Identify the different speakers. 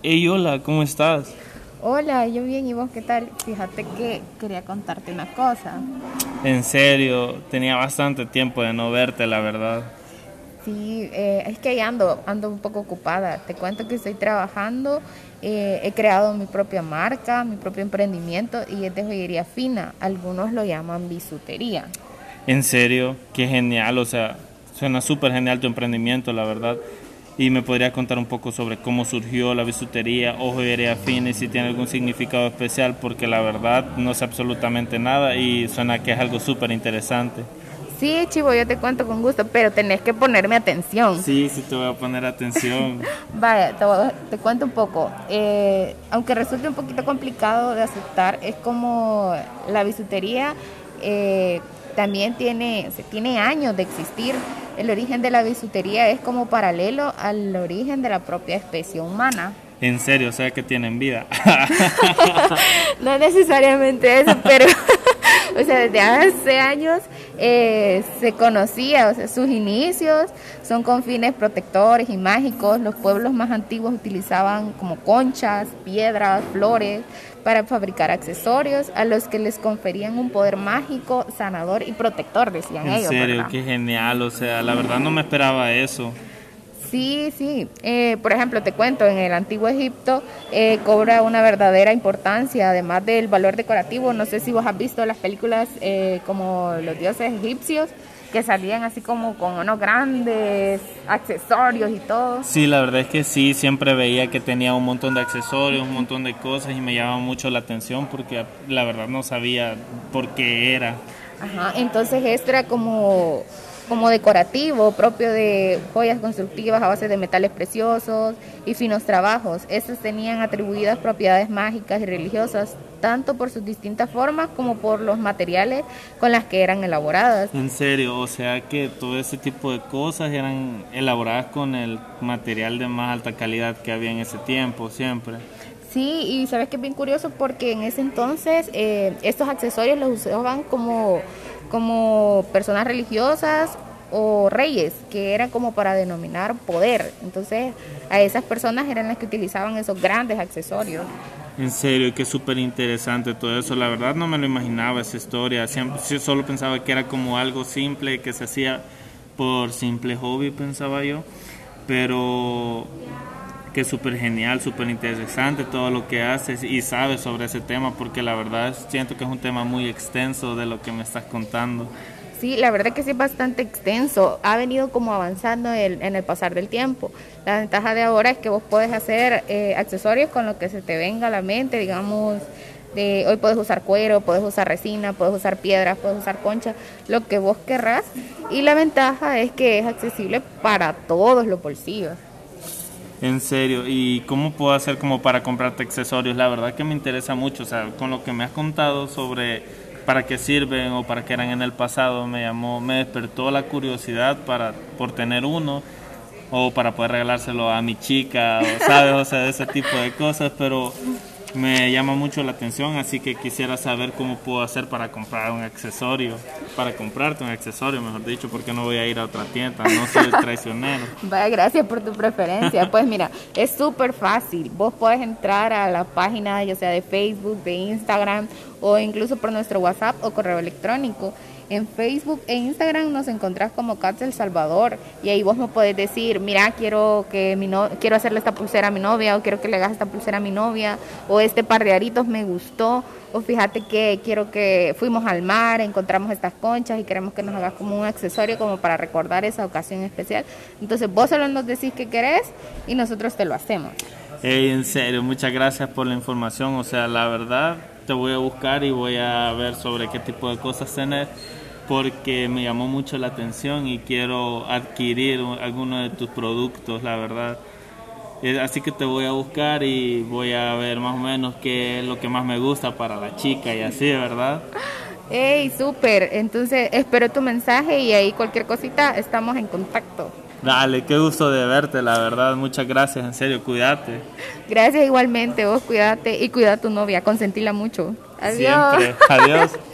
Speaker 1: Hey, hola, ¿cómo estás?
Speaker 2: Hola, yo bien, ¿y vos qué tal? Fíjate que quería contarte una cosa.
Speaker 1: En serio, tenía bastante tiempo de no verte, la verdad.
Speaker 2: Sí, eh, es que ahí ando, ando un poco ocupada. Te cuento que estoy trabajando, eh, he creado mi propia marca, mi propio emprendimiento y es de joyería fina. Algunos lo llaman bisutería.
Speaker 1: En serio, qué genial, o sea, suena súper genial tu emprendimiento, la verdad. Y me podría contar un poco sobre cómo surgió la bisutería o joyería fina y si tiene algún significado especial, porque la verdad no sé absolutamente nada y suena que es algo súper interesante.
Speaker 2: Sí, Chivo, yo te cuento con gusto, pero tenés que ponerme atención.
Speaker 1: Sí, sí, te voy a poner atención.
Speaker 2: Vaya, te, te, cuento un poco. Eh, aunque resulte un poquito complicado de aceptar, es como la bisutería eh, también tiene, tiene años de existir el origen de la bisutería es como paralelo al origen de la propia especie humana.
Speaker 1: En serio, o sea que tienen vida.
Speaker 2: no necesariamente eso, pero o sea, desde hace años eh, se conocía, o sea, sus inicios son con fines protectores y mágicos. Los pueblos más antiguos utilizaban como conchas, piedras, flores para fabricar accesorios a los que les conferían un poder mágico, sanador y protector, decían ellos.
Speaker 1: En serio, qué genial, o sea, la verdad no me esperaba eso.
Speaker 2: Sí, sí. Eh, por ejemplo, te cuento, en el antiguo Egipto eh, cobra una verdadera importancia, además del valor decorativo. No sé si vos has visto las películas eh, como los dioses egipcios, que salían así como con unos grandes accesorios y todo.
Speaker 1: Sí, la verdad es que sí, siempre veía que tenía un montón de accesorios, un montón de cosas y me llamaba mucho la atención porque la verdad no sabía por qué era.
Speaker 2: Ajá, entonces esto era como como decorativo, propio de joyas constructivas a base de metales preciosos y finos trabajos. Estos tenían atribuidas propiedades mágicas y religiosas, tanto por sus distintas formas como por los materiales con las que eran elaboradas.
Speaker 1: En serio, o sea que todo ese tipo de cosas eran elaboradas con el material de más alta calidad que había en ese tiempo, siempre.
Speaker 2: Sí, y sabes que es bien curioso porque en ese entonces eh, estos accesorios los usaban como como personas religiosas o reyes, que eran como para denominar poder. Entonces, a esas personas eran las que utilizaban esos grandes accesorios.
Speaker 1: En serio, que súper interesante todo eso. La verdad no me lo imaginaba esa historia. Siempre, solo pensaba que era como algo simple, que se hacía por simple hobby, pensaba yo. Pero que es súper genial, súper interesante todo lo que haces y sabes sobre ese tema, porque la verdad siento que es un tema muy extenso de lo que me estás contando.
Speaker 2: Sí, la verdad que sí es bastante extenso. Ha venido como avanzando en el pasar del tiempo. La ventaja de ahora es que vos puedes hacer eh, accesorios con lo que se te venga a la mente, digamos. De, hoy puedes usar cuero, puedes usar resina, puedes usar piedras, puedes usar concha, lo que vos querrás. Y la ventaja es que es accesible para todos los bolsillos.
Speaker 1: En serio, ¿y cómo puedo hacer como para comprarte accesorios? La verdad que me interesa mucho, o sea, con lo que me has contado sobre para qué sirven o para qué eran en el pasado, me llamó, me despertó la curiosidad para por tener uno o para poder regalárselo a mi chica, o sabes, o sea, ese tipo de cosas, pero me llama mucho la atención, así que quisiera saber cómo puedo hacer para comprar un accesorio, para comprarte un accesorio, mejor dicho, porque no voy a ir a otra tienda, no soy traicionero.
Speaker 2: Vaya, gracias por tu preferencia. Pues mira, es súper fácil. Vos puedes entrar a la página, ya sea de Facebook, de Instagram o incluso por nuestro WhatsApp o correo electrónico en Facebook e Instagram nos encontrás como Cats El Salvador y ahí vos me podés decir, mira, quiero que mi no quiero hacerle esta pulsera a mi novia o quiero que le hagas esta pulsera a mi novia o este par de aritos me gustó o fíjate que quiero que fuimos al mar, encontramos estas conchas y queremos que nos hagas como un accesorio como para recordar esa ocasión especial. Entonces vos solo nos decís que querés y nosotros te lo hacemos.
Speaker 1: en serio, muchas gracias por la información. O sea, la verdad, te voy a buscar y voy a ver sobre qué tipo de cosas tenés porque me llamó mucho la atención y quiero adquirir alguno de tus productos, la verdad. Así que te voy a buscar y voy a ver más o menos qué es lo que más me gusta para la chica y así, ¿verdad?
Speaker 2: ¡Ey, súper! Entonces espero tu mensaje y ahí cualquier cosita estamos en contacto.
Speaker 1: Dale, qué gusto de verte, la verdad. Muchas gracias, en serio, cuídate.
Speaker 2: Gracias igualmente, vos cuídate y cuida a tu novia, consentila mucho. Adiós.
Speaker 1: Siempre, adiós.